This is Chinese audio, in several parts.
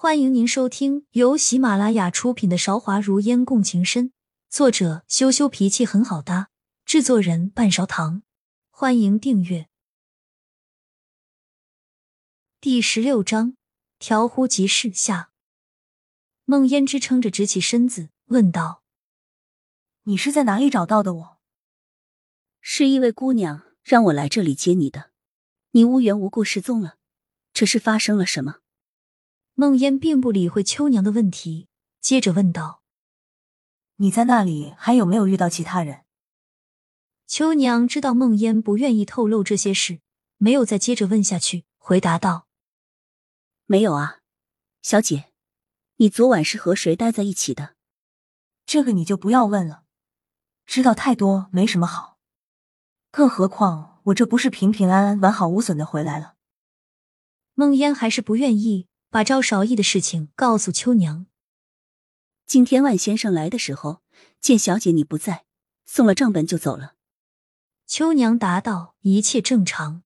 欢迎您收听由喜马拉雅出品的《韶华如烟共情深》，作者羞羞脾气很好搭，制作人半勺糖。欢迎订阅。第十六章：调乎即事下。梦烟支撑着直起身子，问道：“你是在哪里找到的我？”是一位姑娘让我来这里接你的。你无缘无故失踪了，这是发生了什么？梦烟并不理会秋娘的问题，接着问道：“你在那里还有没有遇到其他人？”秋娘知道孟烟不愿意透露这些事，没有再接着问下去，回答道：“没有啊，小姐，你昨晚是和谁待在一起的？这个你就不要问了，知道太多没什么好。更何况我这不是平平安安、完好无损的回来了。”梦烟还是不愿意。把赵少义的事情告诉秋娘。今天万先生来的时候，见小姐你不在，送了账本就走了。秋娘答道：“一切正常。”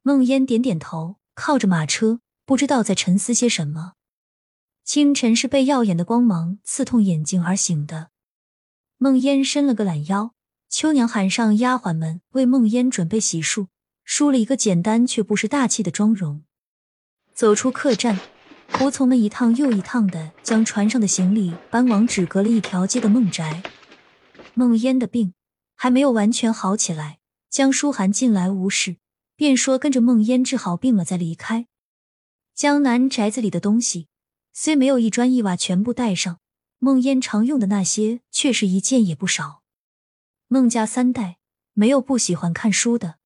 梦烟点点头，靠着马车，不知道在沉思些什么。清晨是被耀眼的光芒刺痛眼睛而醒的。梦烟伸了个懒腰，秋娘喊上丫鬟们为梦烟准备洗漱，梳了一个简单却不失大气的妆容。走出客栈，仆从们一趟又一趟的将船上的行李搬往只隔了一条街的孟宅。孟烟的病还没有完全好起来，江书涵进来无事，便说跟着孟烟治好病了再离开。江南宅子里的东西虽没有一砖一瓦全部带上，孟烟常用的那些却是一件也不少。孟家三代没有不喜欢看书的，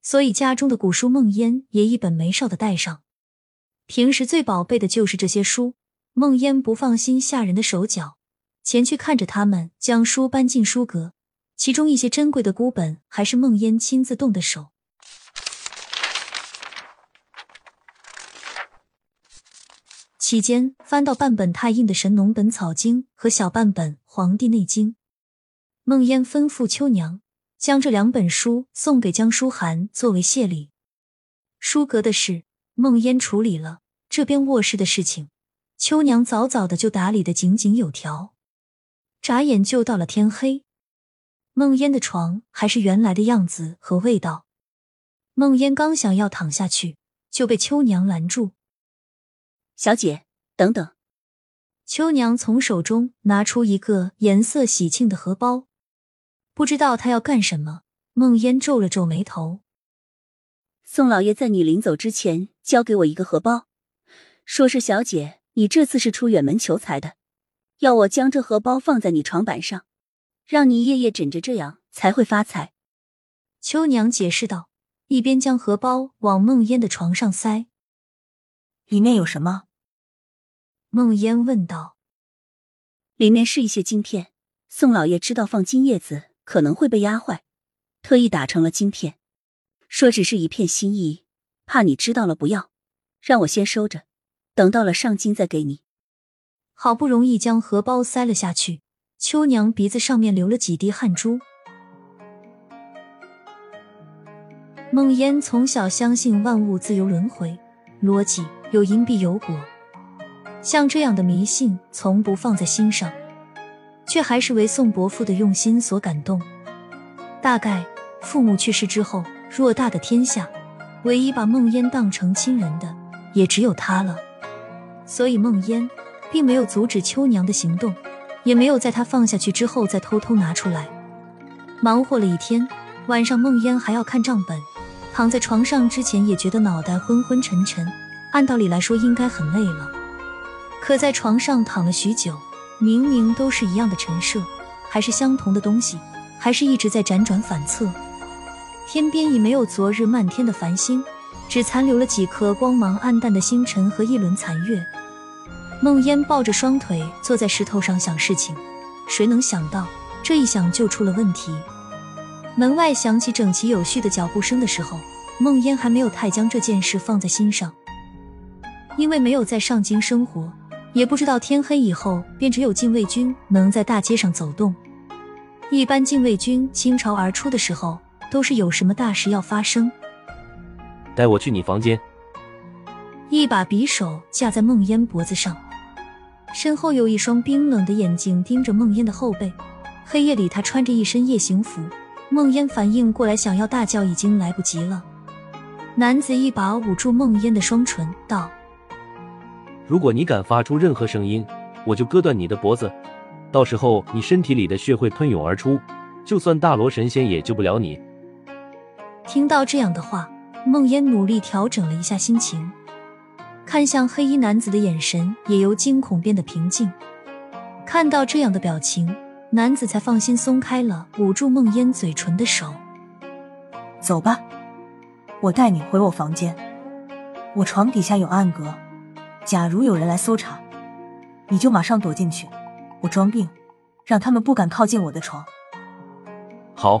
所以家中的古书孟烟也一本没少的带上。平时最宝贝的就是这些书，梦烟不放心下人的手脚，前去看着他们将书搬进书阁，其中一些珍贵的孤本还是梦烟亲自动的手。期间翻到半本太印的《神农本草经》和小半本《黄帝内经》，梦烟吩咐秋娘将这两本书送给江书涵作为谢礼。书阁的事。梦烟处理了这边卧室的事情，秋娘早早的就打理的井井有条。眨眼就到了天黑，梦烟的床还是原来的样子和味道。梦烟刚想要躺下去，就被秋娘拦住。小姐，等等。秋娘从手中拿出一个颜色喜庆的荷包，不知道她要干什么。梦烟皱了皱眉头。宋老爷在你临走之前交给我一个荷包，说是小姐你这次是出远门求财的，要我将这荷包放在你床板上，让你夜夜枕着，这样才会发财。秋娘解释道，一边将荷包往梦烟的床上塞。里面有什么？梦烟问道。里面是一些金片，宋老爷知道放金叶子可能会被压坏，特意打成了金片。说只是一片心意，怕你知道了不要，让我先收着，等到了上京再给你。好不容易将荷包塞了下去，秋娘鼻子上面流了几滴汗珠。梦烟从小相信万物自由轮回，逻辑有因必有果，像这样的迷信从不放在心上，却还是为宋伯父的用心所感动。大概父母去世之后。偌大的天下，唯一把梦烟当成亲人的，也只有他了。所以梦烟并没有阻止秋娘的行动，也没有在他放下去之后再偷偷拿出来。忙活了一天，晚上梦烟还要看账本，躺在床上之前也觉得脑袋昏昏沉沉。按道理来说应该很累了，可在床上躺了许久，明明都是一样的陈设，还是相同的东西，还是一直在辗转反侧。天边已没有昨日漫天的繁星，只残留了几颗光芒暗淡的星辰和一轮残月。梦烟抱着双腿坐在石头上想事情，谁能想到这一想就出了问题。门外响起整齐有序的脚步声的时候，梦烟还没有太将这件事放在心上，因为没有在上京生活，也不知道天黑以后便只有禁卫军能在大街上走动。一般禁卫军倾巢而出的时候。都是有什么大事要发生？带我去你房间。一把匕首架在梦烟脖子上，身后有一双冰冷的眼睛盯着梦烟的后背。黑夜里，他穿着一身夜行服。梦烟反应过来，想要大叫，已经来不及了。男子一把捂住梦烟的双唇，道：“如果你敢发出任何声音，我就割断你的脖子。到时候你身体里的血会喷涌而出，就算大罗神仙也救不了你。”听到这样的话，梦烟努力调整了一下心情，看向黑衣男子的眼神也由惊恐变得平静。看到这样的表情。男子才放心松开了捂住梦烟嘴唇的手。走吧，我带你回我房间。我床底下有暗格，假如有人来搜查，你就马上躲进去。我装病，让他们不敢靠近我的床。好。